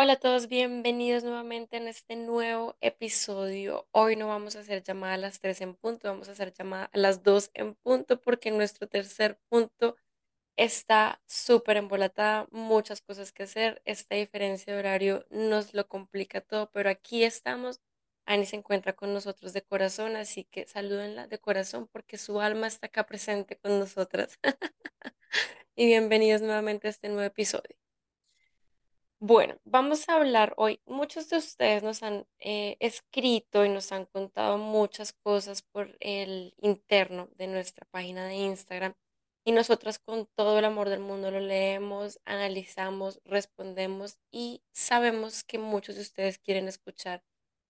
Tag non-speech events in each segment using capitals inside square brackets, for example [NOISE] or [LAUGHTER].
Hola a todos, bienvenidos nuevamente en este nuevo episodio. Hoy no vamos a hacer llamada a las 3 en punto, vamos a hacer llamada a las 2 en punto porque nuestro tercer punto está súper embolatada, muchas cosas que hacer. Esta diferencia de horario nos lo complica todo, pero aquí estamos. Ani se encuentra con nosotros de corazón, así que salúdenla de corazón porque su alma está acá presente con nosotras. [LAUGHS] y bienvenidos nuevamente a este nuevo episodio. Bueno, vamos a hablar hoy. Muchos de ustedes nos han eh, escrito y nos han contado muchas cosas por el interno de nuestra página de Instagram y nosotras con todo el amor del mundo lo leemos, analizamos, respondemos y sabemos que muchos de ustedes quieren escuchar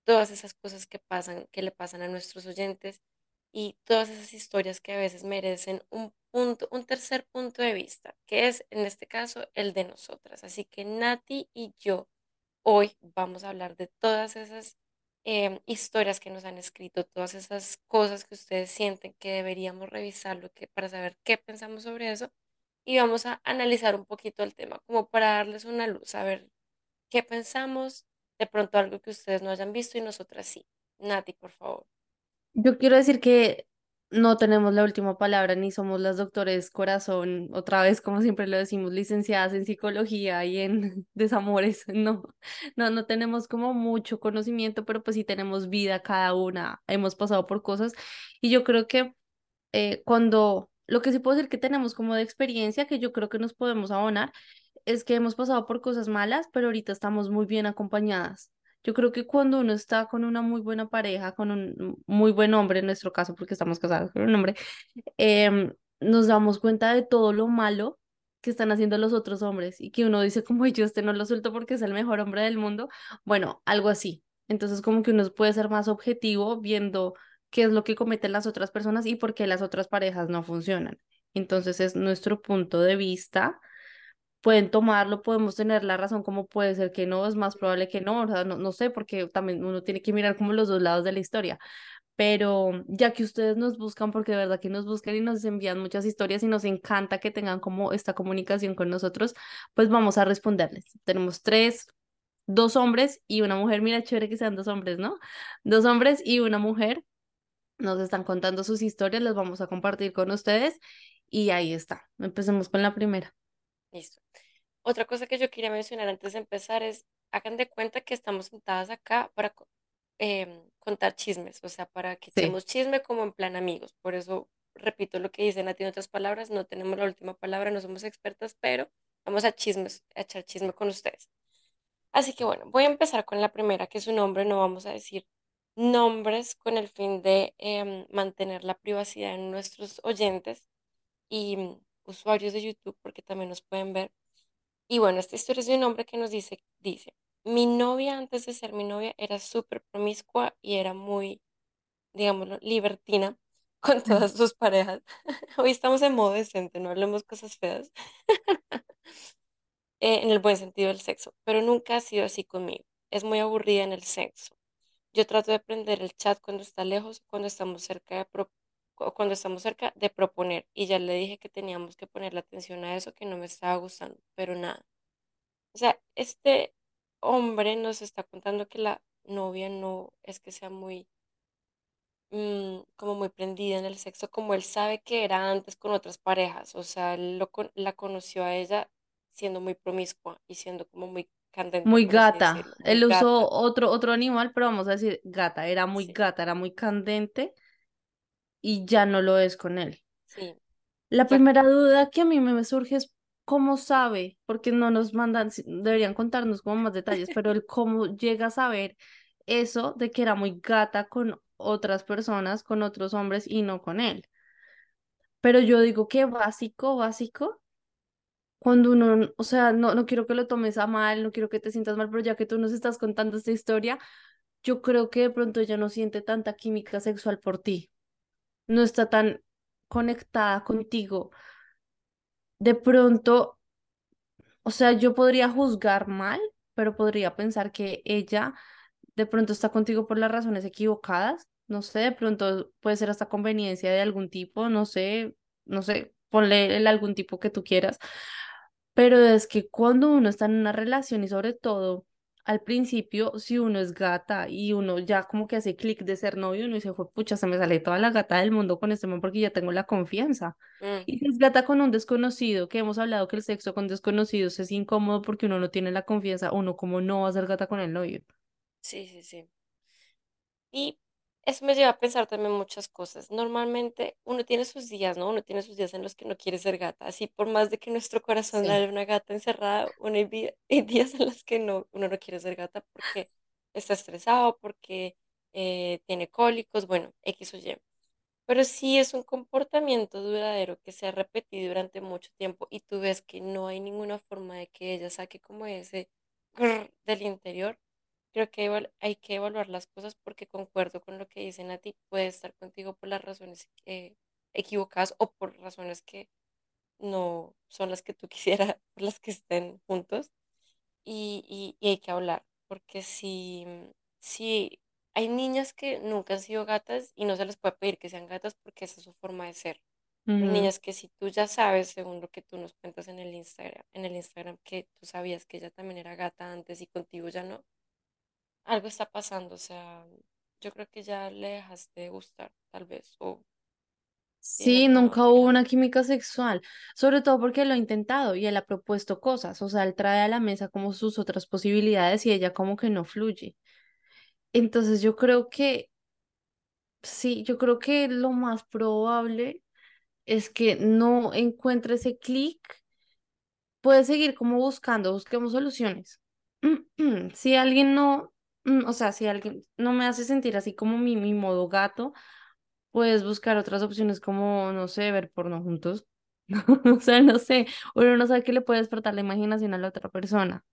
todas esas cosas que pasan, que le pasan a nuestros oyentes y todas esas historias que a veces merecen un un tercer punto de vista, que es en este caso el de nosotras. Así que Nati y yo hoy vamos a hablar de todas esas em, historias que nos han escrito, todas esas cosas que ustedes sienten que deberíamos revisarlo que, para saber qué pensamos sobre eso. Y vamos a analizar un poquito el tema, como para darles una luz, a ver qué pensamos, de pronto algo que ustedes no hayan visto y nosotras sí. Nati, por favor. Yo quiero decir que no tenemos la última palabra ni somos las doctores corazón, otra vez como siempre lo decimos, licenciadas en psicología y en [LAUGHS] desamores, no, no, no tenemos como mucho conocimiento, pero pues sí tenemos vida cada una, hemos pasado por cosas. Y yo creo que eh, cuando, lo que sí puedo decir que tenemos como de experiencia, que yo creo que nos podemos abonar, es que hemos pasado por cosas malas, pero ahorita estamos muy bien acompañadas. Yo creo que cuando uno está con una muy buena pareja, con un muy buen hombre, en nuestro caso, porque estamos casados con un hombre, em, nos damos cuenta de todo lo malo que están haciendo los otros hombres y que uno dice como yo este no lo suelto porque es el mejor hombre del mundo. Bueno, algo así. Entonces como que uno puede ser más objetivo viendo qué es lo que cometen las otras personas y por qué las otras parejas no funcionan. Entonces es nuestro punto de vista pueden tomarlo, podemos tener la razón como puede ser que no, es más probable que no, o sea, no, no sé, porque también uno tiene que mirar como los dos lados de la historia. Pero ya que ustedes nos buscan, porque de verdad que nos buscan y nos envían muchas historias y nos encanta que tengan como esta comunicación con nosotros, pues vamos a responderles. Tenemos tres, dos hombres y una mujer. Mira, chévere que sean dos hombres, ¿no? Dos hombres y una mujer. Nos están contando sus historias, las vamos a compartir con ustedes y ahí está. Empecemos con la primera. Listo. Otra cosa que yo quería mencionar antes de empezar es, hagan de cuenta que estamos sentadas acá para em, contar chismes, o sea, para que echemos chisme como en plan amigos. Por eso repito lo que dicen a ti en otras palabras, no tenemos la última palabra, no somos expertas, pero vamos a chismes, a echar chisme con ustedes. Así que bueno, voy a empezar con la primera, que es un nombre, no vamos a decir nombres con el fin de em, mantener la privacidad en nuestros oyentes y usuarios de YouTube porque también nos pueden ver. Y bueno, esta historia es de un hombre que nos dice, dice, mi novia antes de ser mi novia era súper promiscua y era muy, digámoslo, libertina [LAUGHS] con todas sus parejas. [LAUGHS] Hoy estamos en modo decente, no hablemos cosas feas. [LAUGHS] Eh, en el buen sentido del sexo, pero nunca ha sido así conmigo. Es muy aburrida en el sexo. Yo trato de prender el chat cuando está lejos, cuando estamos cerca de, cuando estamos cerca de proponer y ya le dije que teníamos que poner la atención a eso que no me estaba gustando, pero nada. O sea, este hombre nos está contando que la novia no es que sea muy mm, como muy prendida en el sexo, como él sabe que era antes con otras parejas, o sea, lo, la conoció a ella siendo muy promiscua y siendo como muy candente. Muy gata. él usó otro, otro animal, pero vamos a decir gata, era muy gata, era muy candente y ya no lo es con él. Sí. La primera duda que a mí me surge es cómo sabe, porque no nos mandan, deberían contarnos como más detalles, pero el cómo llega a saber eso de que era muy gata con otras personas, con otros hombres y no con él. Pero yo digo que básico, básico, cuando uno, o sea, no, no quiero que lo tomes a mal, no quiero que te sientas mal, pero ya que tú nos estás contando esta historia, yo creo que de pronto ella no siente tanta química sexual por ti, no está tan conectada contigo. De pronto, o sea, yo podría juzgar mal, pero podría pensar que ella de pronto está contigo por las razones equivocadas, no sé, de pronto puede ser hasta conveniencia de algún tipo, no sé, no sé, ponle el algún tipo que tú quieras, pero es que cuando uno está en una relación y sobre todo al principio, si uno es gata y uno ya como que hace clic de ser novio, uno dice, "Jue pucha, se me sale toda la gata del mundo con este man porque ya tengo la confianza. Mm, Y si es gata con un desconocido, que hemos hablado que el sexo con desconocidos es incómodo porque uno no tiene la confianza, uno como no va a ser gata con el novio. sí, sí, sí. Y eso me lleva a pensar también muchas cosas. Normalmente uno tiene sus días, ¿no? Uno tiene sus días en los que no quiere ser gata. Así por más de que nuestro corazón Sí. la de una gata encerrada, uno [LAUGHS] hay, días en los que no, uno no quiere ser gata porque está estresado, porque eh, tiene cólicos, bueno, X o Y. Pero sí es un comportamiento duradero que se ha repetido durante mucho tiempo y tú ves que no hay ninguna forma de que ella saque como ese del interior. Creo que hay que evaluar las cosas porque concuerdo con lo que dicen a ti. Puede estar contigo por las razones eh, equivocadas o por razones que no son las que tú [LAUGHS] quisieras, por las que estén juntos y, y- y hay que hablar, porque si, si hay niñas que nunca han sido gatas y no se les puede pedir que sean gatas porque esa es su forma de ser. Niñas que si tú ya sabes, según lo que tú nos cuentas en el Instagram, en el Instagram, que tú sabías que ella también era gata antes y contigo ya no, algo está pasando, o sea, yo creo que ya le dejaste de gustar, tal vez, o Sí, nunca hubo una química sexual, sobre todo porque lo ha intentado y él ha propuesto cosas, o sea, él trae a la mesa como sus otras posibilidades y ella como que no fluye. Entonces yo creo que, sí, yo creo que lo más probable es que no encuentre ese clic, puede seguir como buscando, busquemos soluciones. [CLEARS THROAT] Si alguien no, o sea, si alguien no me hace sentir así como mi, mi modo gato, Puedes buscar otras opciones como, no sé, ver porno juntos. [LAUGHS] O sea, no sé, uno no sabe qué le puede despertar la imaginación a la otra persona.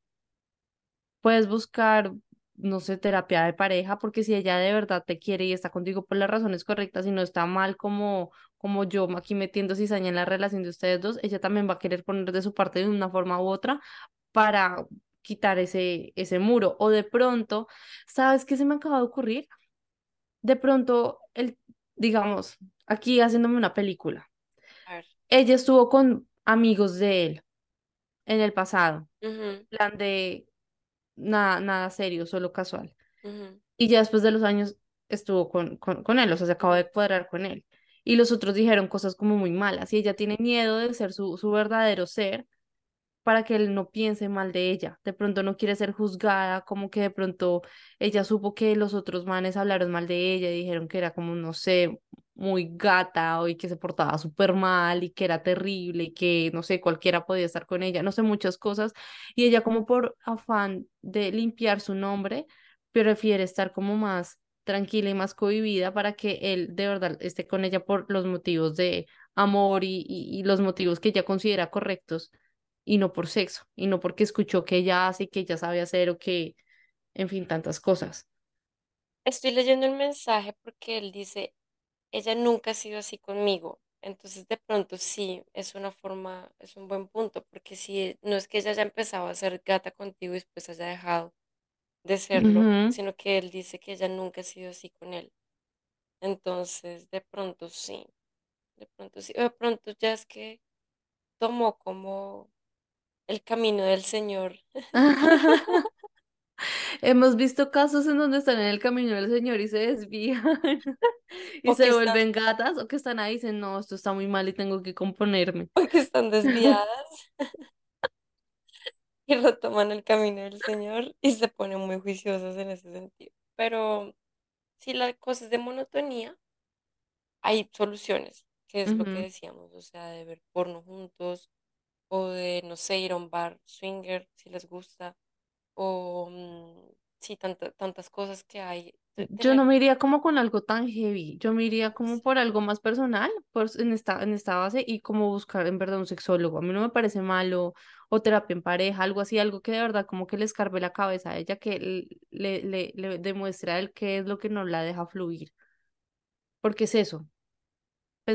Puedes buscar, no sé, terapia de pareja, porque si ella de verdad te quiere y está contigo por las razones correctas y no está mal como, como yo aquí metiendo cizaña en la relación de ustedes dos, ella también va a querer poner de su parte de una forma u otra para quitar ese, ese muro. O de pronto, ¿sabes qué se me acaba de ocurrir? De pronto, el, digamos, aquí haciéndome una película. A ver. Ella estuvo con amigos de él en el pasado, Ujú, plan de nada, nada serio, solo casual. Y ya después de los años estuvo con, con, con él, o sea, se acabó de cuadrar con él. Y los otros dijeron cosas como muy malas y ella tiene miedo de ser su, su verdadero ser para que él no piense mal de ella. De pronto no quiere ser juzgada, como que de pronto ella supo que los otros manes hablaron mal de ella y dijeron que era como, no sé, muy gata o y que se portaba súper mal y que era terrible y que, no sé, cualquiera podía estar con ella, no sé, muchas cosas. Y ella como por afán de limpiar su nombre, prefiere estar como más tranquila y más cohibida para que él de verdad esté con ella por los motivos de amor y, y, y los motivos que ella considera correctos y no por sexo, y no porque escuchó que ella hace, que ella sabe hacer o que, en fin, tantas cosas. Estoy leyendo el mensaje porque él dice, ella nunca ha sido así conmigo. Entonces, de pronto sí, es una forma, es un buen punto, porque si no es que ella haya empezado a ser gata contigo y después haya dejado de serlo, sino que él dice que ella nunca ha sido así con él. Entonces, de pronto sí, de pronto sí, de pronto ya es que tomó como el camino del Señor. [LAUGHS] Hemos visto casos en donde están en el camino del Señor y se desvían [LAUGHS] y O se están, vuelven gatas o que están ahí y dicen, no, esto está muy mal y tengo que componerme. [LAUGHS] o que están desviadas y retoman el camino del Señor y se ponen muy juiciosas en ese sentido. Pero si la cosa es de monotonía, hay soluciones, que es lo que decíamos, o sea, de ver porno juntos o de, no sé, ir a un bar swinger si les gusta o mm, sí, tanta- tantas cosas que hay Yo no me iría como con algo tan heavy, yo me iría como sí, por algo más personal, pues en esta, en esta base y como buscar en verdad un sexólogo. A mí no me parece malo o terapia en pareja, algo así, algo que de verdad como que le escarbe la cabeza a ella, que le, le, le demuestre a él qué es lo que no la deja fluir. Porque es eso,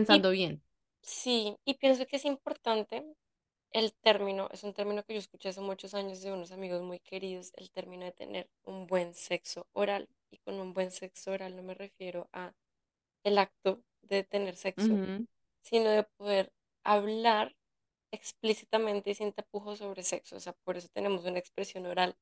y pensando bien. sí, y pienso que es importante el término, es un término que yo escuché hace muchos años de unos amigos muy queridos, el término de tener un buen sexo oral. Y con un buen sexo oral no me refiero a el acto de tener sexo, sino de poder hablar explícitamente y sin tapujos sobre sexo. O sea, por eso tenemos una expresión oral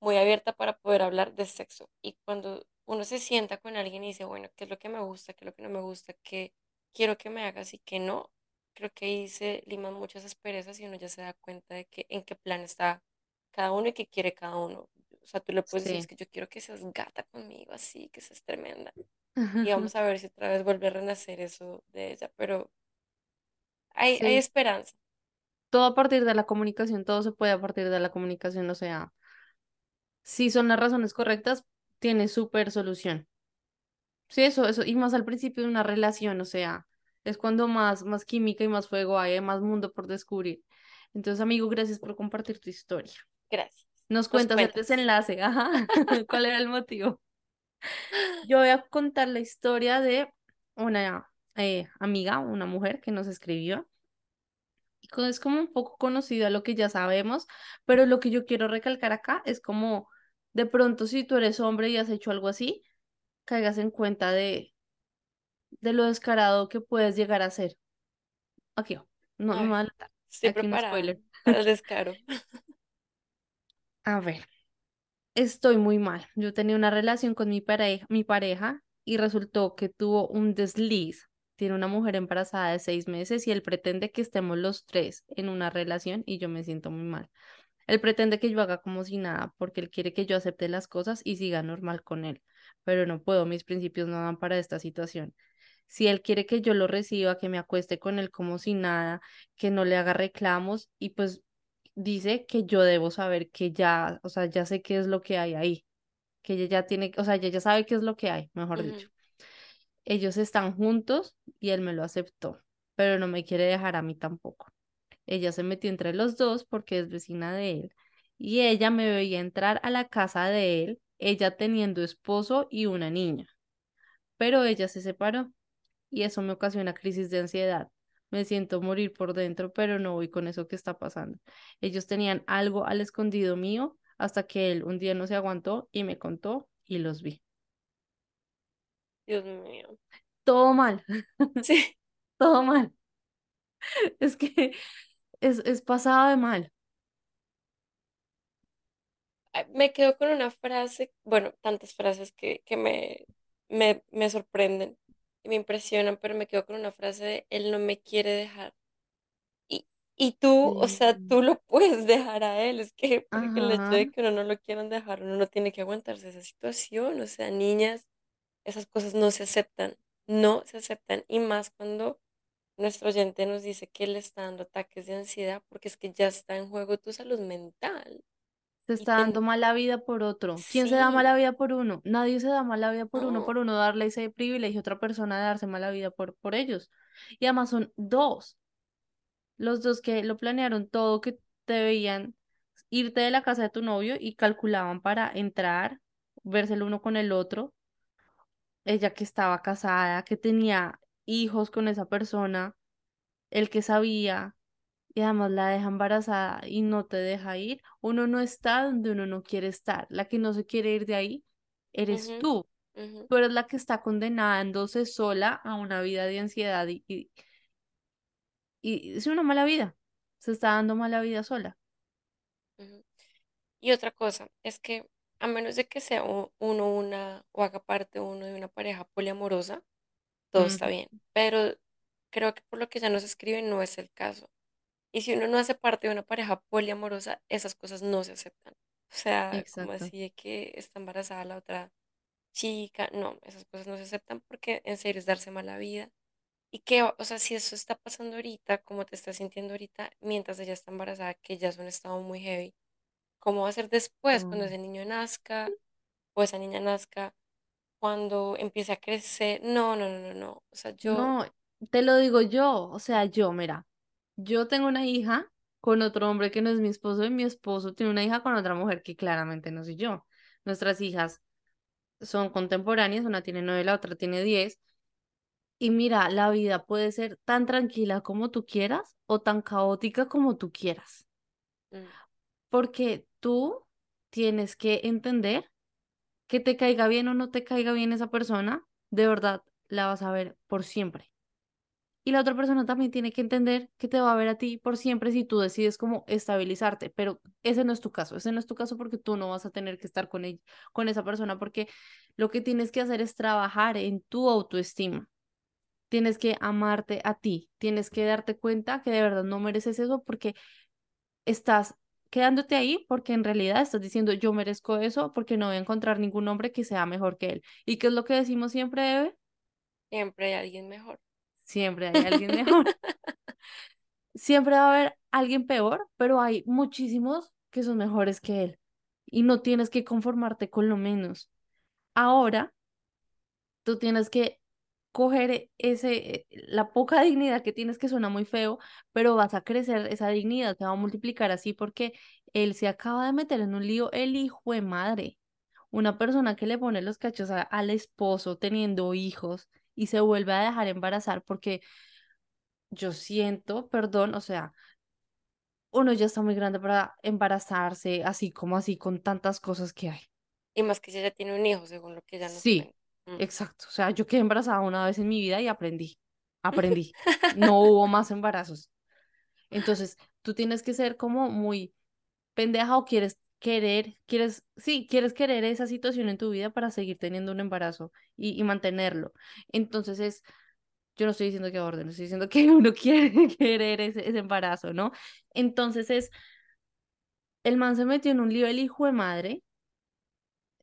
muy abierta para poder hablar de sexo. Y cuando uno se sienta con alguien y dice, bueno, ¿qué es lo que me gusta? ¿Qué es lo que no me gusta? ¿Qué quiero que me hagas y qué no? Creo que ahí se liman muchas asperezas y uno ya se da cuenta de que en qué plan está cada uno y qué quiere cada uno. O sea, tú le puedes decir, es que yo quiero que seas gata conmigo, así, que seas tremenda. Y [LAUGHS] vamos a ver si otra vez vuelve a renacer eso de ella, pero hay, hay Sí, esperanza. todo a partir de la comunicación, todo se puede a partir de la comunicación, o sea, si son las razones correctas, tiene súper solución. Sí, eso, eso, y más al principio de una relación, o sea, es cuando más, más química y más fuego hay, hay más mundo por descubrir. Entonces, amigo, gracias por compartir tu historia. Gracias. Nos Nos cuentas el cuentas. desenlace, ajá. [LAUGHS] ¿Cuál era el motivo? Yo voy a contar la historia de una eh, amiga, una mujer que nos escribió. Es como un poco conocida lo que ya sabemos, pero lo que yo quiero recalcar acá es como, de pronto, si tú eres hombre y has hecho algo así, caigas en cuenta de, de lo descarado que puedes llegar a ser. Aquí, no, no Ay, adelantar. estoy preparada para el [LAUGHS] descaro. A ver, estoy muy mal. Yo tenía una relación con mi pareja, mi pareja y resultó que tuvo un desliz. Tiene una mujer embarazada de seis meses y él pretende que estemos los tres en una relación y yo me siento muy mal. Él pretende que yo haga como si nada porque él quiere que yo acepte las cosas y siga normal con él, pero no puedo, mis principios no dan para esta situación. Si él quiere que yo lo reciba, que me acueste con él como si nada, que no le haga reclamos y pues dice que yo debo saber que ya, o sea, ya sé qué es lo que hay ahí, que ella ya tiene, o sea, ella ya sabe qué es lo que hay, mejor dicho. Ellos están juntos y él me lo aceptó, pero no me quiere dejar a mí tampoco. Ella se metió entre los dos porque es vecina de él y ella me veía entrar a la casa de él, ella teniendo esposo y una niña, pero ella se separó y eso me ocasiona crisis de ansiedad. Me siento morir por dentro, pero no voy con eso que está pasando. Ellos tenían algo al escondido mío hasta que él un día no se aguantó y me contó y los vi. Dios mío. Todo mal, [LAUGHS] Sí, todo mal. Es que es, es pasado de mal. Me quedo con una frase, bueno, tantas frases que, que me, me, me sorprenden y me impresionan, pero me quedo con una frase de él no me quiere dejar. Y, y tú, o sea, tú lo [LAUGHS] puedes dejar a él. Es que porque el hecho de que uno no lo quieran dejar, uno no tiene que aguantarse esa situación. O sea, niñas, esas cosas no se aceptan, no se aceptan. Y más cuando nuestro oyente nos dice que le está dando ataques de ansiedad, porque es que ya está en juego tu salud mental. Se está dando mala vida por otro. ¿Quién se da mala vida por uno? Nadie se da mala vida por uno, no. por uno darle ese privilegio a otra persona de darse mala vida por, por ellos. Y además son dos. los dos que lo planearon todo, que te veían irte de la casa de tu novio y calculaban para entrar, verse el uno con el otro, ella que estaba casada, que tenía hijos con esa persona, el que sabía y además la deja embarazada y no te deja ir, uno no está donde uno no quiere estar, la que no se quiere ir de ahí, eres tú. ujú, Tú eres la que está condenándose sola a una vida de ansiedad y, y, y es una mala vida. Se está dando mala vida sola. Y otra cosa es que a menos de que sea uno una o haga parte uno de una pareja poliamorosa, todo está bien. Pero creo que por lo que ya nos escriben no es el caso. Y si uno no hace parte de una pareja poliamorosa, esas cosas no se aceptan. O sea, como Exacto. así de que está embarazada la otra chica, no, esas cosas no se aceptan porque en serio es darse mala vida. Y que, o sea, si eso está pasando ahorita, como te estás sintiendo ahorita, mientras ella está embarazada, que ya es un estado muy heavy, ¿cómo va a ser después, cuando ese niño nazca o esa niña nazca? cuando empiece a crecer, no, no, no, no, no. O sea, yo, No, te lo digo yo, o sea, yo, mira, yo tengo una hija con otro hombre que no es mi esposo y mi esposo tiene una hija con otra mujer que claramente no soy yo. Nuestras hijas son contemporáneas, una tiene nueve, la otra tiene diez. Y mira, la vida puede ser tan tranquila como tú quieras o tan caótica como tú quieras, mm, porque tú tienes que entender que te caiga bien o no te caiga bien esa persona, de verdad la vas a ver por siempre. Y la otra persona también tiene que entender que te va a ver a ti por siempre si tú decides como estabilizarte, pero ese no es tu caso, ese no es tu caso porque tú no vas a tener que estar con ella, con esa persona porque lo que tienes que hacer es trabajar en tu autoestima. Tienes que amarte a ti, tienes que darte cuenta que de verdad no mereces eso porque estás quedándote ahí porque en realidad estás diciendo yo merezco eso porque no voy a encontrar ningún hombre que sea mejor que él. ¿Y qué es lo que decimos siempre, Eve? siempre hay alguien mejor. Siempre hay alguien mejor. [LAUGHS] Siempre va a haber alguien peor, pero hay muchísimos que son mejores que él. Y no tienes que conformarte con lo menos. Ahora, tú tienes que coger ese, la poca dignidad que tienes, que suena muy feo, pero vas a crecer esa dignidad, te va a multiplicar así porque él se acaba de meter en un lío, el hijo de madre. Una persona que le pone los cachos a- al esposo teniendo hijos y se vuelve a dejar embarazar porque yo siento, perdón, o sea, uno ya está muy grande para embarazarse, así como así, con tantas cosas que hay. Y más que ella ya tiene un hijo, según lo que ella nos Sí. Mm. exacto. O sea, yo quedé embarazada una vez en mi vida y aprendí, [LAUGHS] aprendí. No hubo más embarazos. Entonces, tú tienes que ser como muy pendeja o quieres querer, quieres, sí, quieres querer esa situación en tu vida para seguir teniendo un embarazo y, mantenerlo. Entonces es, yo no estoy diciendo que aborden, estoy diciendo que [LAUGHS] uno quiere [LAUGHS] querer ese, ese embarazo, ¿no? Entonces es, el man se metió en un lío el hijo de madre,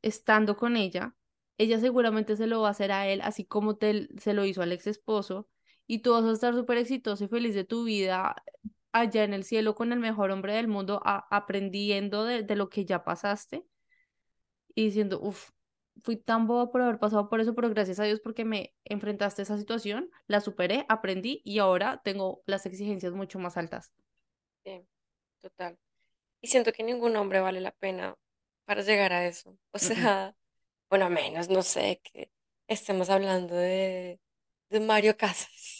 estando con ella, ella seguramente se lo va a hacer a él, así como te, se lo hizo al ex esposo, y tú vas a estar súper exitoso y feliz de tu vida allá en el cielo con el mejor hombre del mundo, a- aprendiendo de, de lo que ya pasaste y diciendo, uff, fui tan boba por haber pasado por eso, pero gracias a Dios porque me enfrentaste a esa situación, la superé, aprendí y ahora tengo las exigencias mucho más altas. Sí, total. Y siento que ningún hombre vale la pena para llegar a eso. O sea, bueno, a menos, no sé, que estemos hablando de, de Mario Casas.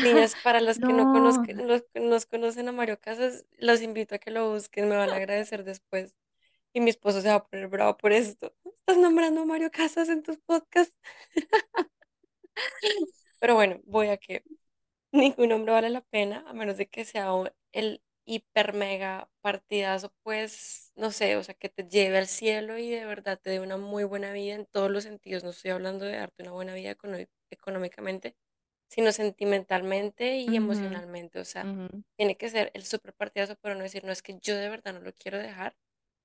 Niñas, para los que no No, conozcan, los que nos conocen a Mario Casas, los invito a que lo busquen, me van a agradecer después. Y mi esposo se va a poner bravo por esto. ¿Estás nombrando a Mario Casas en tus podcasts? [LAUGHS] Pero bueno, voy a que ningún hombre vale la pena, a menos de que sea el hiper mega partidazo, pues, no sé, o sea, que te lleve al cielo y de verdad te dé una muy buena vida en todos los sentidos. No estoy hablando de darte una buena vida económicamente, sino sentimentalmente y emocionalmente. O sea, tiene que ser el súper partidazo, pero no decir, no es que yo de verdad no lo quiero dejar,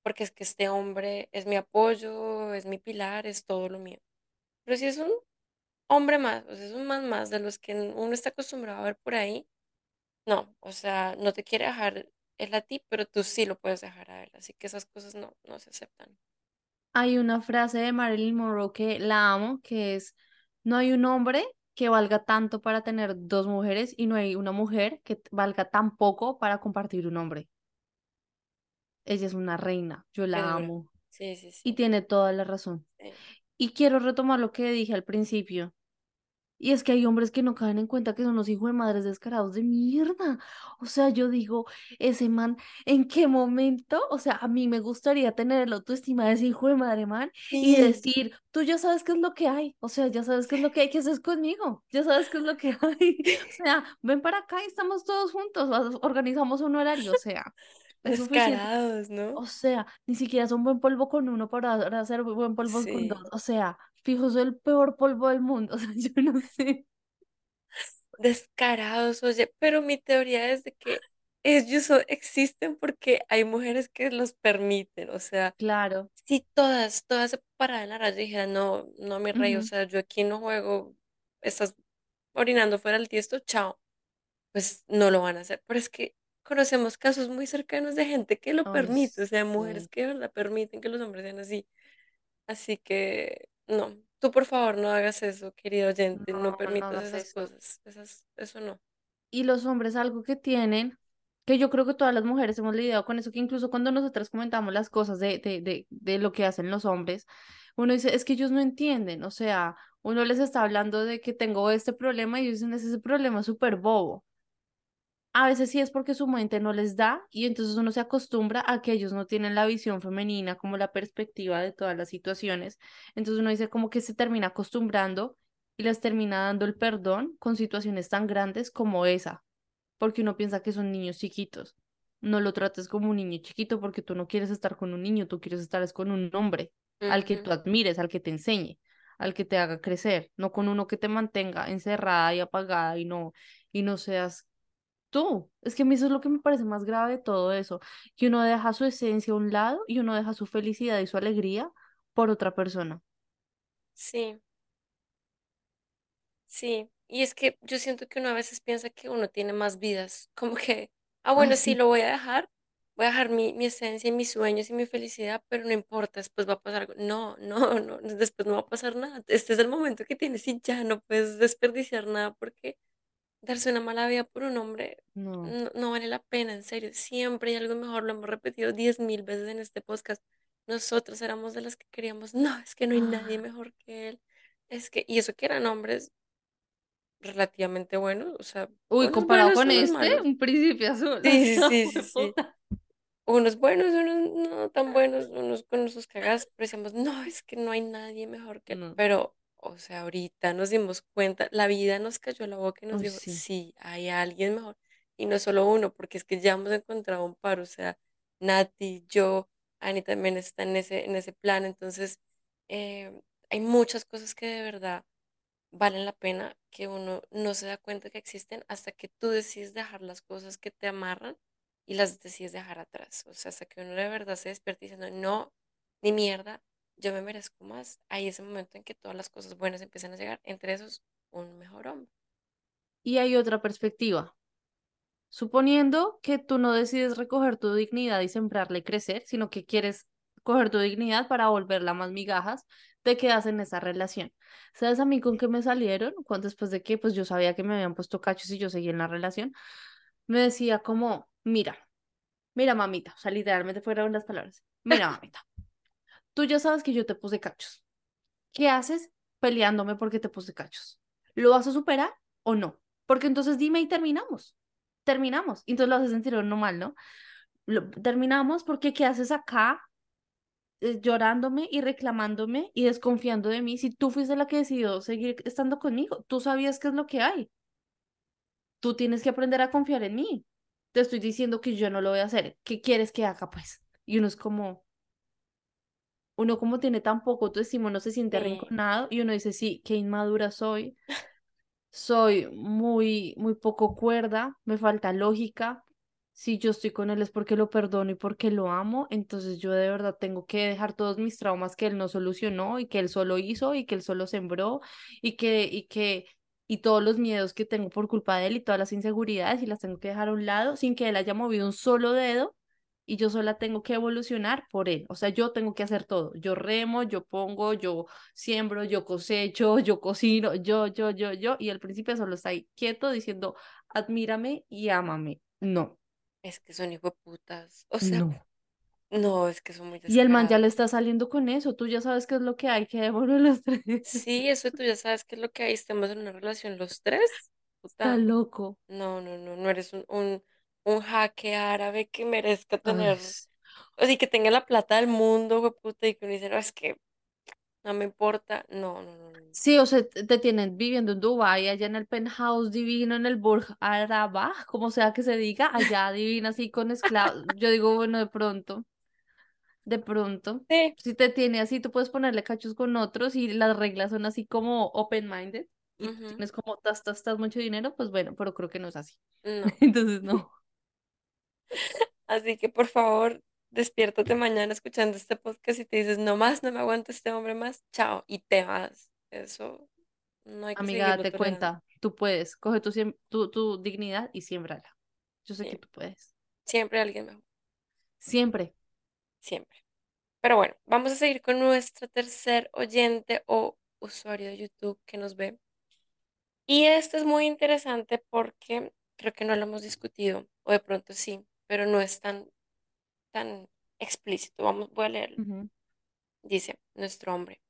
porque es que este hombre es mi apoyo, es mi pilar, es todo lo mío. Pero si es un hombre más, o sea, es un man más de los que uno está acostumbrado a ver por ahí, no, o sea, no te quiere dejar él a ti, pero tú sí lo puedes dejar a él, así que esas cosas no, no se aceptan. Hay una frase de Marilyn Monroe que la amo, que es, no hay un hombre que valga tanto para tener dos mujeres y no hay una mujer que valga tan poco para compartir un hombre. Ella es una reina, yo la amo Sí, sí, y sí. tiene toda la razón. Y quiero retomar lo que dije al principio. Y es que hay hombres que no caen en cuenta que son los hijos de madres descarados de mierda. O sea, yo digo, ese man, ¿en qué momento? O sea, a mí me gustaría tener la autoestima de ese hijo de madre man y decir, tú ya sabes qué es lo que hay. O sea, ya sabes qué es lo que hay que hacer conmigo. Ya sabes qué es lo que [LAUGHS] hay. O sea, ven para acá y estamos todos juntos. Organizamos un horario. O sea. Descarados, ¿no? O sea, ni siquiera son buen polvo con uno para hacer buen polvo con dos. Sí, O sea, fijo, soy el peor polvo del mundo. [LAUGHS] O sea, yo no sé. descarados, oye, pero mi teoría es de que ellos existen porque hay mujeres que los permiten, o sea, Claro. si todas, todas se pararan en la raya y dijeran, no, no, mi rey, o ujú, sea, yo aquí no juego, estás orinando fuera del tiesto, chao. pues no lo van a hacer. Pero es que conocemos casos muy cercanos de gente que lo Ay, permite, o sea, mujeres sí. que de verdad permiten que los hombres sean así. Así que, no, Tú por favor no hagas eso, querido oyente, no No, no permitas hagas esas eso. cosas, esas, eso no. Y los hombres algo que tienen, que yo creo que todas las mujeres hemos lidiado con eso, que incluso cuando nosotras comentamos las cosas de, de, de, de lo que hacen los hombres, uno dice, es que ellos no entienden, o sea, uno les está hablando de que tengo este problema y ellos dicen, "Es ese problema es súper bobo. A veces sí es porque su mente no les da y entonces uno se acostumbra a que ellos no tienen la visión femenina como la perspectiva de todas las situaciones. Entonces uno dice como que se termina acostumbrando y les termina dando el perdón con situaciones tan grandes como esa, porque uno piensa que son niños chiquitos. No lo trates como un niño chiquito porque tú no quieres estar con un niño, tú quieres estar es con un hombre al que tú admires, al que te enseñe, al que te haga crecer, no con uno que te mantenga encerrada y apagada y no y no seas tú. Es que a mí eso es lo que me parece más grave de todo eso, que uno deja su esencia a un lado y uno deja su felicidad y su alegría por otra persona. Sí, sí. Y es que yo siento que uno a veces piensa que uno tiene más vidas, como que, ah, Ay, bueno, sí, sí. lo voy a dejar, voy a dejar mi, mi esencia y mis sueños y mi felicidad, pero no importa, después va a pasar algo. No, no, no, después no va a pasar nada. Este es el momento que tienes y ya no puedes desperdiciar nada porque darse una mala vida por un hombre No. no, no vale la pena, en serio. Siempre hay algo mejor, lo hemos repetido diez mil veces en este podcast. Nosotros éramos de las que queríamos, no, es que no hay nadie mejor que él. Es que, y eso que eran hombres relativamente buenos, o sea, Uy, comparado con este, malos. un príncipe azul. Sí, sí, [LAUGHS] sí, sí. Unos buenos, unos no tan buenos, unos con sus cagadas, pero decíamos, no, es que no hay nadie mejor que él. No. Pero, o sea, ahorita nos dimos cuenta, la vida nos cayó a la boca y nos dijo, sí. sí, hay alguien mejor. Y no solo uno, porque es que ya hemos encontrado un par, o sea, Nati, yo, Ani también está en ese, en ese plan. Entonces, eh, hay muchas cosas que de verdad valen la pena que uno no se da cuenta que existen hasta que tú decides dejar las cosas que te amarran y las decides dejar atrás. O sea, hasta que uno de verdad se despierta diciendo, no, ni mierda, yo me merezco más. Hay ese momento en que todas las cosas buenas empiezan a llegar, entre esos, un mejor hombre. Y hay otra perspectiva. Suponiendo que tú no decides recoger tu dignidad y sembrarla y crecer, sino que quieres coger tu dignidad para volverla más migajas, te quedas en esa relación. ¿Sabes a mí con qué me salieron? Cuando después de que pues yo sabía que me habían puesto cachos y yo seguía en la relación, me decía como, mira, mira mamita, o sea, literalmente fueron las palabras, mira [LAUGHS] mamita, tú ya sabes que yo te puse cachos. ¿Qué haces peleándome porque te puse cachos? ¿Lo vas a superar o no? Porque entonces dime y terminamos. Terminamos. Entonces lo haces sentir a uno mal, ¿no? Terminamos porque ¿qué haces acá eh, llorándome y reclamándome y desconfiando de mí? Si tú fuiste la que decidió seguir estando conmigo, tú sabías qué es lo que hay. Tú tienes que aprender a confiar en mí. Te estoy diciendo que yo no lo voy a hacer. ¿Qué quieres que haga, pues? Y uno es como, uno como tiene tan poco autoestima, no se siente Sí. arrinconado y uno dice, sí, qué inmadura soy, soy muy, muy poco cuerda, me falta lógica. Si yo estoy con él es porque lo perdono y porque lo amo, entonces yo de verdad tengo que dejar todos mis traumas que él no solucionó y que él solo hizo y que él solo sembró y que, y que, y todos los miedos que tengo por culpa de él y todas las inseguridades y las tengo que dejar a un lado sin que él haya movido un solo dedo y yo sola tengo que evolucionar por él. O sea, yo tengo que hacer todo. Yo remo, yo pongo, yo siembro, yo cosecho, [LAUGHS] yo cocino, yo, yo, yo, yo, y el príncipe solo está ahí quieto diciendo, admírame y ámame. No, Es que son hijo de putas. O sea, no. no, es que son muy Y el man ya le está saliendo con eso. Tú ya sabes qué es lo que hay, que devolver [LAUGHS] los tres. Sí, eso tú ya sabes qué es lo que hay. Estamos en una relación los tres. [LAUGHS] Está loco. No, no, no, no eres un, un, un jaque árabe que merezca tener, o sea, que tenga la plata del mundo, puta, y que uno dice, no, es que no me importa. No, no, no, no. Sí, o sea, te tienen viviendo en Dubái, allá en el penthouse divino, en el Burj Al Arab, como sea que se diga, allá divina, así con esclavos. [LAUGHS] Yo digo, bueno, de pronto. De pronto, Sí, si te tiene así, tú puedes ponerle cachos con otros y las reglas son así como open-minded y ujú, tienes como tas, tas, tas mucho dinero, pues bueno, pero creo que no es así. no. [LAUGHS] Entonces, no. Así que por favor, despiértate mañana escuchando este podcast y te dices, no más, no me aguanto este hombre más, chao, y te vas. Eso no hay que Amiga, date cuenta, tú puedes, coge tu, tu, tu dignidad y siémbrala. Yo sé que tú puedes. siempre alguien mejor, Siempre. siempre. Pero bueno, vamos a seguir con nuestra tercer oyente o usuario de YouTube que nos ve. Y esto es muy interesante porque creo que no lo hemos discutido, o de pronto sí, pero no es tan, tan explícito. Vamos, voy a leerlo. Dice nuestro hombre.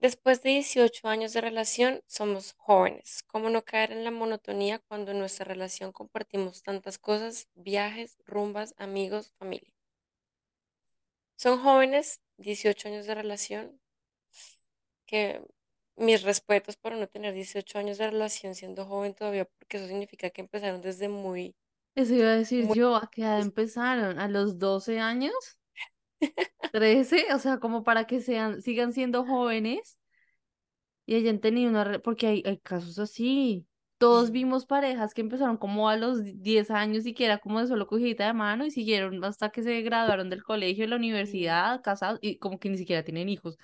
Después de 18 años de relación, somos jóvenes. ¿Cómo no caer en la monotonía cuando en nuestra relación compartimos tantas cosas, viajes, rumbas, amigos, familia? Son jóvenes, 18 años de relación, que mis respetos por no tener 18 años de relación siendo joven todavía, porque eso significa que empezaron desde muy, Eso iba a decir muy... yo, ¿a qué edad empezaron? ¿A los 12 años? [LAUGHS] ¿13? O sea, como para que sean, sigan siendo jóvenes y hayan tenido una... Porque hay, hay casos así. Todos vimos parejas que empezaron como a los 10 años y que era como de solo cogidita de mano y siguieron hasta que se graduaron del colegio, de la universidad, casados y como que ni siquiera tienen hijos.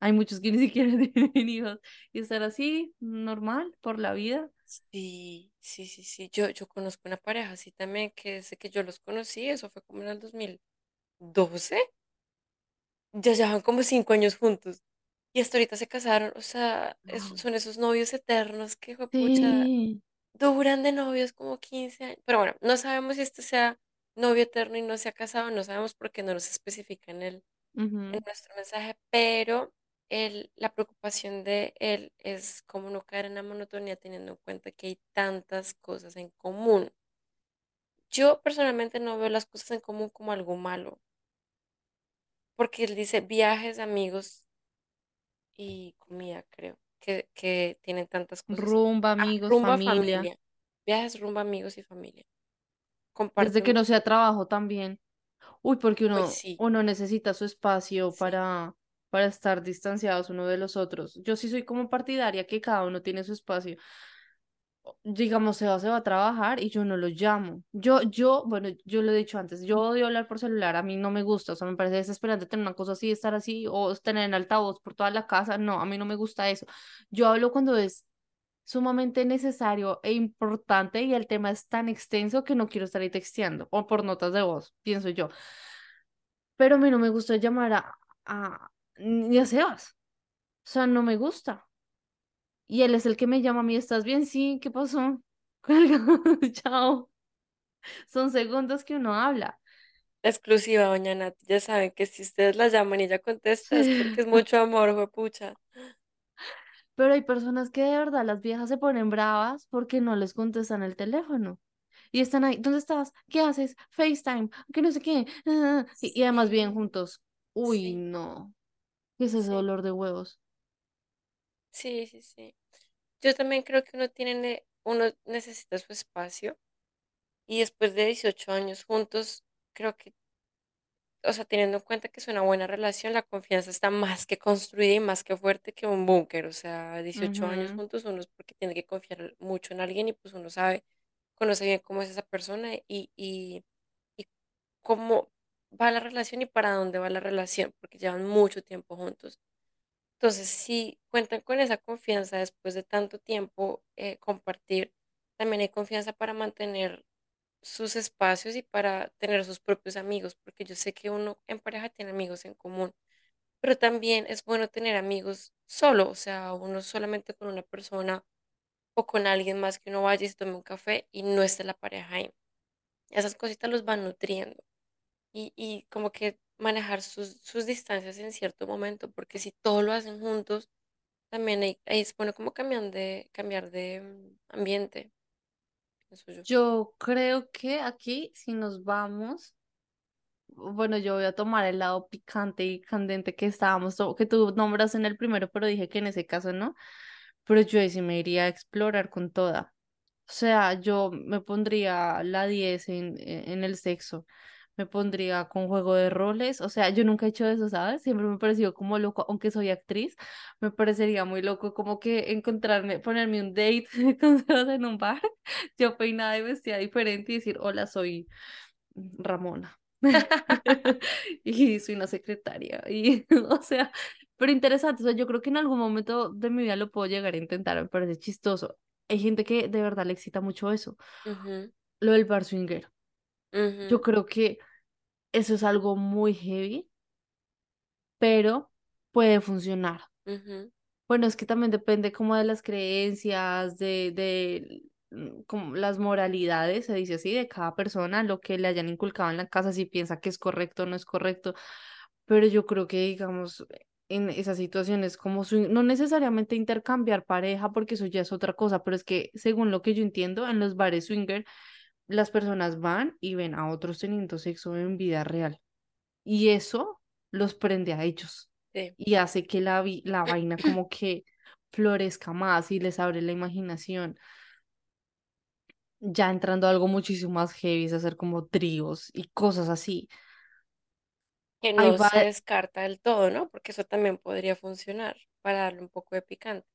Hay muchos que ni siquiera [LAUGHS] tienen hijos y estar así, normal, por la vida. Sí, sí, sí, sí. Yo, yo conozco una pareja así también que desde que yo los conocí, eso fue como en el 2012, ya llevan como cinco años juntos. Y hasta ahorita se casaron, o sea, es- Wow. son esos novios eternos que, pucha, Sí. duran de novios como 15 años. Pero bueno, no sabemos si este sea novio eterno y no se ha casado, no sabemos porque no nos especifica en el, en ujú. nuestro mensaje, pero el, la preocupación de él es cómo no caer en la monotonía teniendo en cuenta que hay tantas cosas en común. Yo personalmente no veo las cosas en común como algo malo, porque él dice viajes, amigos y comida, creo, que, que tienen tantas cosas. Rumba, Ah, amigos, rumba, familia. familia. Viajes, rumba, amigos y familia. Desde que no sea trabajo también. Uy, porque Uy, uno, sí, uno necesita su espacio sí, para, para estar distanciados uno de los otros. Yo sí soy como partidaria que cada uno tiene su espacio. Digamos, se va, se va a trabajar y yo no lo llamo. Yo, yo, bueno, yo lo he dicho antes, yo odio hablar por celular, a mí no me gusta, o sea, me parece desesperante tener una cosa así, estar así, o tener en altavoz por toda la casa, no, a mí no me gusta eso. Yo hablo cuando es sumamente necesario e importante y el tema es tan extenso que no quiero estar ahí texteando o por notas de voz, pienso yo. Pero a mí no me gusta llamar a, a ni a Sebas, o sea, no me gusta. Y él es el que me llama a mí, ¿estás bien? Sí, ¿qué pasó? [LAUGHS] Cuelga, chao. Son segundos que uno habla. exclusiva, doña Nati. Ya saben que si ustedes la llaman y ella contesta es porque es mucho amor, juepucha. Pero hay personas que de verdad las viejas se ponen bravas porque no les contestan el teléfono. Y están ahí, ¿dónde estás? ¿Qué haces? FaceTime, que no sé qué. [LAUGHS] Y, y además viven juntos. Uy, sí, no. ¿Qué es ese sí, dolor de huevos? sí, sí, sí. Yo también creo que uno tiene, ne- uno necesita su espacio y después de 18 años juntos, creo que, o sea, teniendo en cuenta que es una buena relación, la confianza está más que construida y más que fuerte que un búnker. O sea, 18 años juntos, uno es porque tiene que confiar mucho en alguien y pues uno sabe, conoce bien cómo es esa persona y, y, y cómo va la relación y para dónde va la relación, porque llevan mucho tiempo juntos. Entonces, si cuentan con esa confianza después de tanto tiempo eh, compartir, también hay confianza para mantener sus espacios y para tener sus propios amigos, porque yo sé que uno en pareja tiene amigos en común, pero también es bueno tener amigos solo, o sea, uno solamente con una persona o con alguien más que uno vaya y se tome un café y no esté la pareja ahí. Esas cositas los van nutriendo y, y como que manejar sus, sus distancias en cierto momento, porque si todo lo hacen juntos, también ahí, es bueno como cambiar de, cambiar de mm, ambiente, yo. Yo creo que aquí, si nos vamos, bueno, yo voy a tomar el lado picante y candente que estábamos, que tú nombras en el primero, pero dije que en ese caso no. Pero yo ahí sí me iría a explorar con toda. O sea, yo me pondría la 10 en, en en el sexo, me pondría con juego de roles, o sea, yo nunca he hecho eso, ¿sabes? Siempre me pareció como loco, aunque soy actriz, me parecería muy loco como que encontrarme, ponerme un date [LAUGHS] con en un bar, [LAUGHS] yo peinada y vestida diferente y decir, hola, soy Ramona. [LAUGHS] Y soy una secretaria. Y, o sea, pero interesante. O sea, yo creo que en algún momento de mi vida lo puedo llegar a intentar. Me parece chistoso. Hay gente que de verdad le excita mucho eso. Ujú, Lo del bar swinger. Yo ujú, creo que eso es algo muy heavy, pero puede funcionar. Bueno, es que también depende como de las creencias, de, de mm, como las moralidades, se dice así, de cada persona, lo que le hayan inculcado en la casa, si piensa que es correcto o no es correcto. Pero yo creo que, digamos, en esas situaciones, como swing- no necesariamente intercambiar pareja, porque eso ya es otra cosa, pero es que según lo que yo entiendo, en los bares swinger, las personas van y ven a otros teniendo sexo en vida real. Y eso los prende a ellos Sí. y hace que la, la vaina como [CLEARS THROAT] que florezca más y les abre la imaginación. Ya entrando a algo muchísimo más heavy, es hacer como tríos y cosas así. Que no va, se descarta del todo, ¿no? Porque eso también podría funcionar para darle un poco de picante.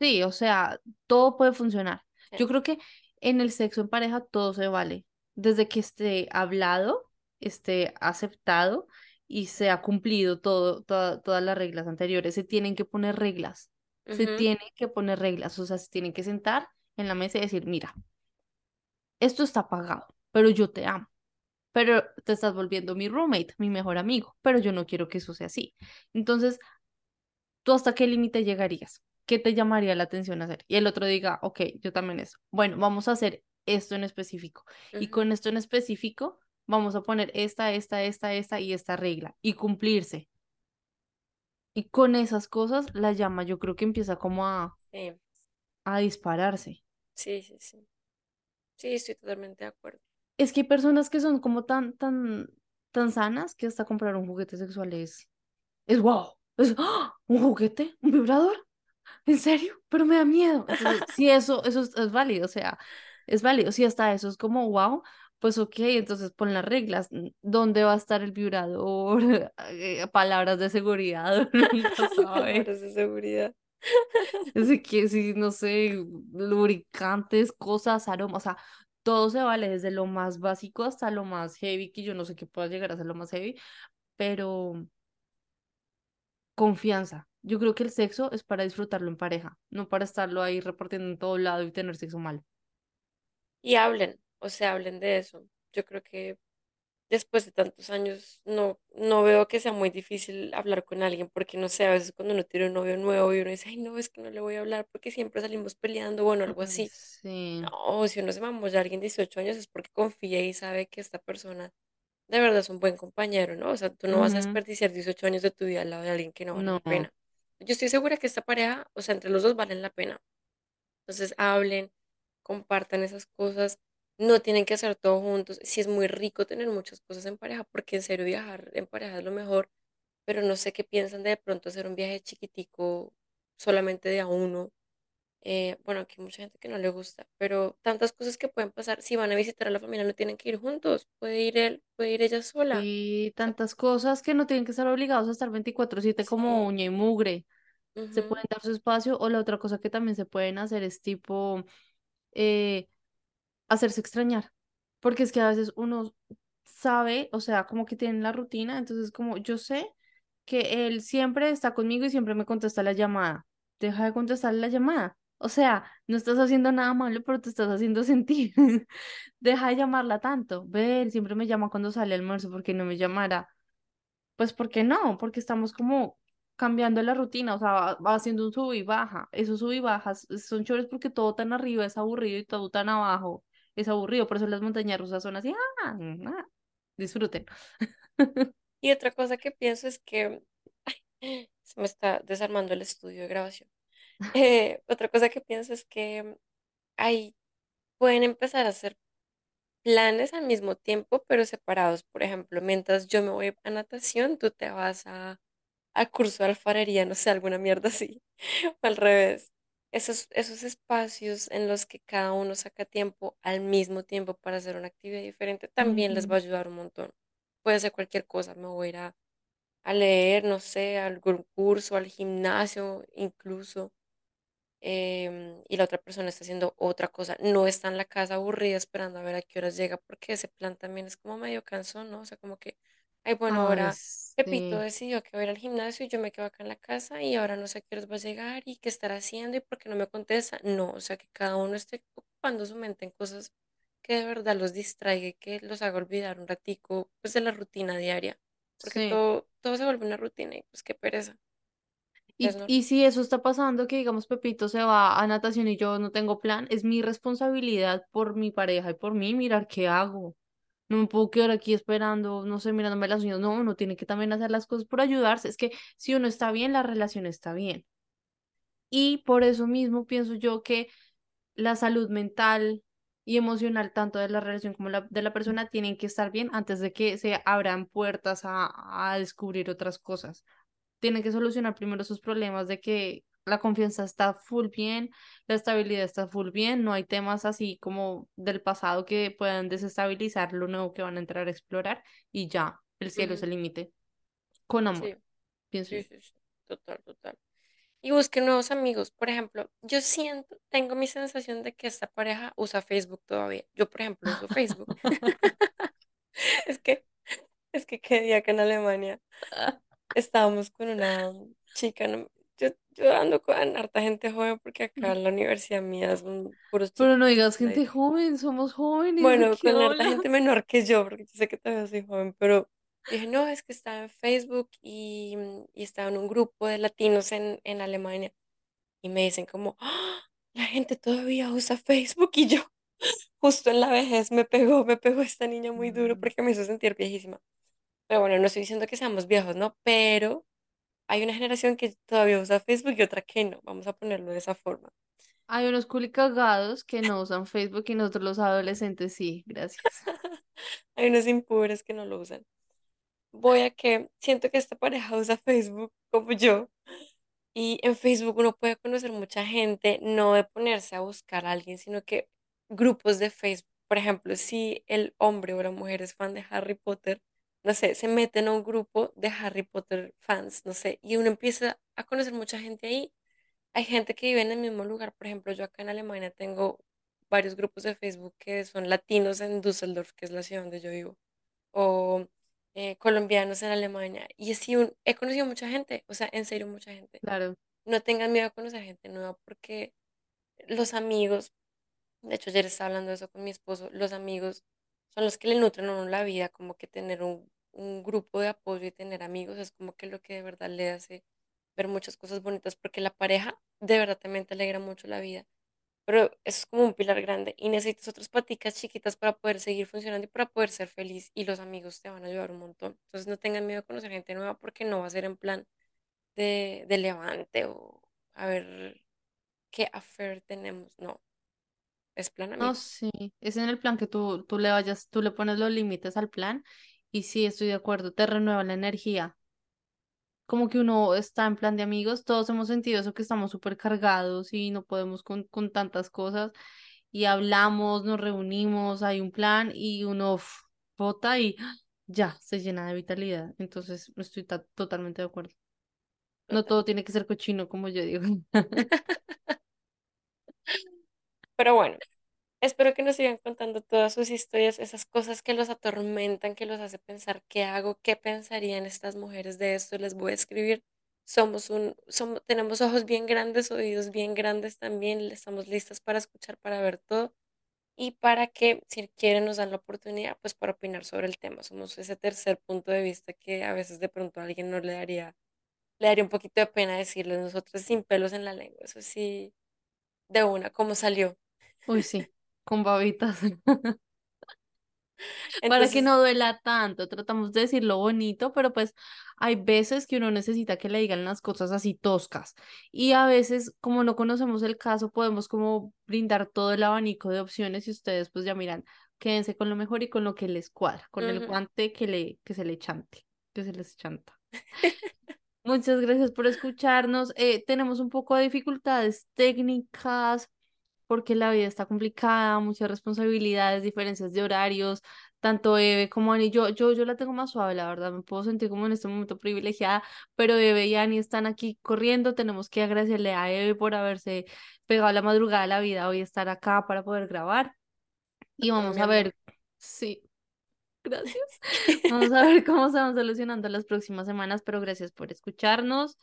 sí, o sea, todo puede funcionar. Sí. Yo creo que en el sexo en pareja todo se vale, desde que esté hablado, esté aceptado y se ha cumplido todo, toda- todas las reglas anteriores. Se tienen que poner reglas, se tienen que poner reglas, o sea, se tienen que sentar en la mesa y decir, mira, esto está pagado, pero yo te amo, pero te estás volviendo mi roommate, mi mejor amigo, pero yo no quiero que eso sea así. Entonces, ¿tú hasta qué límite llegarías? ¿Qué te llamaría la atención hacer? Y el otro diga, ok, yo también eso. Bueno, vamos a hacer esto en específico. Y Ujú. con esto en específico, vamos a poner esta, esta, esta, esta y esta regla y cumplirse. Y con esas cosas, la llama yo creo que empieza como a, Sí, a dispararse. sí, sí, sí. Sí, estoy totalmente de acuerdo. Es que hay personas que son como tan, tan, tan sanas que hasta comprar un juguete sexual es, es wow. Es, ¡ah! ¿Un juguete? ¿Un vibrador? ¿En serio? Pero me da miedo. Entonces, si eso, eso es, es válido, o sea, es válido. Si hasta eso es como wow, pues ok, entonces pon las reglas. ¿Dónde va a estar el vibrador? [LAUGHS] Eh, Palabras de seguridad. [LAUGHS] [LAUGHS] Palabras de seguridad. Así que sí, no sé, lubricantes, cosas, aromas, o sea, todo se vale, desde lo más básico hasta lo más heavy, que yo no sé qué pueda llegar a ser lo más heavy, pero confianza. Yo creo que el sexo es para disfrutarlo en pareja, no para estarlo ahí repartiendo en todo lado y tener sexo mal. Y hablen, o sea, hablen de eso. Yo creo que después de tantos años no, no veo que sea muy difícil hablar con alguien, porque no sé, a veces cuando uno tiene un novio nuevo y uno dice, ay, no, es que no le voy a hablar porque siempre salimos peleando, bueno, algo así. sí, No, si uno se mamolla a alguien de 18 años es porque confía y sabe que esta persona de verdad es un buen compañero, ¿no? O sea, tú no vas a desperdiciar 18 años de tu vida al lado de alguien que no vale la No, pena. Yo estoy segura que esta pareja, o sea, entre los dos valen la pena. Entonces hablen, compartan esas cosas. No tienen que hacer todo juntos. Sí es muy rico tener muchas cosas en pareja, porque en serio viajar en pareja es lo mejor, pero no sé qué piensan de de pronto hacer un viaje chiquitico solamente de a uno. Eh, bueno, aquí hay mucha gente que no le gusta, pero tantas cosas que pueden pasar. Si van a visitar a la familia, no tienen que ir juntos. Puede ir él, puede ir ella sola. y tantas cosas que no tienen que estar obligados a estar 24/7 como uña y mugre. Se pueden dar su espacio o la otra cosa que también se pueden hacer es tipo eh, hacerse extrañar, porque es que a veces uno sabe, o sea, como que tienen la rutina, entonces como yo sé que él siempre está conmigo y siempre me contesta la llamada, deja de contestar la llamada, o sea, no estás haciendo nada malo, pero te estás haciendo [LAUGHS] sentir, deja de llamarla tanto, ve, él siempre me llama cuando sale al almuerzo, porque no me llamará? Pues porque no, porque estamos como cambiando la rutina, o sea, va, haciendo un sub y baja. Esos sub y bajas son chéveres porque todo tan arriba es aburrido y todo tan abajo es aburrido. Por eso las montañas rusas son así. Ah, mm, ah, disfruten. [LAUGHS] Y otra cosa que pienso es que se me está desarmando el estudio de grabación. Eh, otra cosa que pienso es que ahí pueden empezar a hacer planes al mismo tiempo, pero separados. Por ejemplo, mientras yo me voy a natación, tú te vas a, a curso de alfarería, no sé, alguna mierda así, o [LAUGHS] al revés. Esos, esos espacios en los que cada uno saca tiempo al mismo tiempo para hacer una actividad diferente también les va a ayudar un montón. Puede ser cualquier cosa, me voy a ir a, a leer, no sé, a algún curso, al gimnasio, incluso em, y la otra persona está haciendo otra cosa, no está en la casa aburrida esperando a ver a qué horas llega, porque ese plan también es como medio cansón, ¿no? O sea, como que, ay, bueno, Ay, ahora Pepito decidió que va a ir al gimnasio y yo me quedo acá en la casa y ahora no sé a qué horas va a llegar y qué estará haciendo y por qué no me contesta. No, o sea, que cada uno esté ocupando su mente en cosas que de verdad los distraiga y que los haga olvidar un ratico, pues, de la rutina diaria, porque sí. todo, todo se vuelve una rutina y pues qué pereza. Y, y si eso está pasando, que digamos Pepito se va a natación y yo no tengo plan, es mi responsabilidad por mi pareja y por mí mirar qué hago. No me puedo quedar aquí esperando, no sé, mirándome las uñas. No, uno tiene que también hacer las cosas por ayudarse. Es que si uno está bien, la relación está bien. Y por eso mismo pienso yo que la salud mental y emocional, tanto de la relación como la, de la persona, tienen que estar bien antes de que se abran puertas a, a descubrir otras cosas. Tienen que solucionar primero sus problemas de que la confianza está full bien, la estabilidad está full bien, no hay temas así como del pasado que puedan desestabilizar lo nuevo que van a entrar a explorar y ya, el cielo es Ujú, el límite, con amor, Sí, pienso sí, sí. Total, total. Y busque nuevos amigos. Por ejemplo, yo siento, tengo mi sensación de que esta pareja usa Facebook todavía. Yo, por ejemplo, uso Facebook. [LAUGHS] [LAUGHS] Es que, es que qué día que en Alemania estábamos con una chica. ¿no? Yo, yo ando con harta gente joven porque acá en la universidad mía son puros Pero no digas gente joven, somos jóvenes, ¿de Bueno, con harta gente menor que yo, porque yo sé que todavía soy joven, pero dije, no, es que estaba en Facebook y, y estaba en un grupo de latinos en, en Alemania. y me dicen como, "Ah, la gente todavía usa Facebook y yo [LAUGHS] justo en la vejez me pegó, me pegó esta niña muy duro Mm. porque me hizo sentir viejísima. Pero bueno, no estoy diciendo que seamos viejos, ¿no? Pero hay una generación que todavía usa Facebook y otra que no, vamos a ponerlo de esa forma. Hay unos culicagados que no usan Facebook y nosotros los adolescentes sí, gracias. [LAUGHS] Hay unos impúberes que no lo usan. Voy a que siento que esta pareja usa Facebook como yo Y en Facebook uno puede conocer mucha gente, no de ponerse a buscar a alguien, sino que grupos de Facebook. Por ejemplo, si el hombre o la mujer es fan de Harry Potter, no sé, se meten a un grupo de Harry Potter fans, no sé, y uno empieza a conocer mucha gente ahí. Hay gente que vive en el mismo lugar. Por ejemplo, yo acá en Alemania tengo varios grupos de Facebook que son latinos en Düsseldorf, que es la ciudad donde yo vivo, o eh, colombianos en Alemania. Y así un- he conocido mucha gente, o sea, en serio, mucha gente Claro. no tengan miedo a conocer gente nueva porque los amigos, de hecho ayer estaba hablando de eso con mi esposo, los amigos son los que le nutren a uno la vida, como que tener un, un grupo de apoyo y tener amigos es como que lo que de verdad le hace ver muchas cosas bonitas porque la pareja de verdad también te alegra mucho la vida. Pero eso es como un pilar grande y necesitas otras paticas chiquitas para poder seguir funcionando y para poder ser feliz y los amigos te van a ayudar un montón. Entonces no tengan miedo a conocer gente nueva porque no va a ser en plan de, de levante o a ver qué affair tenemos. No, es plan No, sí, es en el plan que tú, tú le vayas, tú le pones los límites al plan y sí, estoy de acuerdo, te renueva la energía. Como que uno está en plan de amigos, todos hemos sentido eso que estamos súper cargados y no podemos con, con tantas cosas y hablamos, nos reunimos, hay un plan y uno vota y ya se llena de vitalidad. Entonces, estoy ta- totalmente de acuerdo. No todo tiene que ser cochino, como yo digo. [LAUGHS] [LAUGHS] Pero bueno, espero que nos sigan contando todas sus historias, esas cosas que los atormentan, que los hace pensar qué hago, qué pensarían estas mujeres de esto. Les voy a escribir. Somos un, somos, tenemos ojos bien grandes, oídos bien grandes también. Estamos listas para escuchar, para ver todo. y para que si quieren nos dan la oportunidad pues para opinar sobre el tema. Somos ese tercer punto de vista que a veces de pronto a alguien no le daría, le daría un poquito de pena decirlo, nosotros sin pelos en la lengua, eso sí, de una, como salió. Uy, sí, con babitas. [LAUGHS] para que no duela tanto. Tratamos de decir lo bonito, pero pues hay veces que uno necesita que le digan las cosas así toscas. Y a veces, como no conocemos el caso, podemos como brindar todo el abanico de opciones y ustedes pues ya miran, quédense con lo mejor y con lo que les cuadra, con el guante que le, que se le chante, que se les chanta. [LAUGHS] Muchas gracias por escucharnos. Eh, tenemos un poco de dificultades técnicas porque la vida está complicada, muchas responsabilidades, diferencias de horarios, tanto Eve como Ani, yo, yo, yo la tengo más suave, la verdad, me puedo sentir como en este momento privilegiada, pero Eve y Ani están aquí corriendo, tenemos que agradecerle a Eve por haberse pegado la madrugada de la vida hoy estar acá para poder grabar. Y vamos a ver, sí, [LAUGHS] gracias, [LAUGHS] vamos a ver cómo se van solucionando las próximas semanas, pero gracias por escucharnos.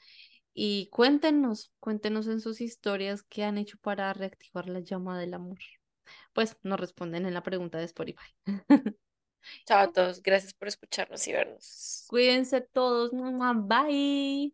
Y cuéntenos, cuéntenos en sus historias qué han hecho para reactivar la llama del amor. Pues nos responden en la pregunta de Spotify. [LAUGHS] Chao a todos, gracias por escucharnos y vernos. Cuídense todos. Bye.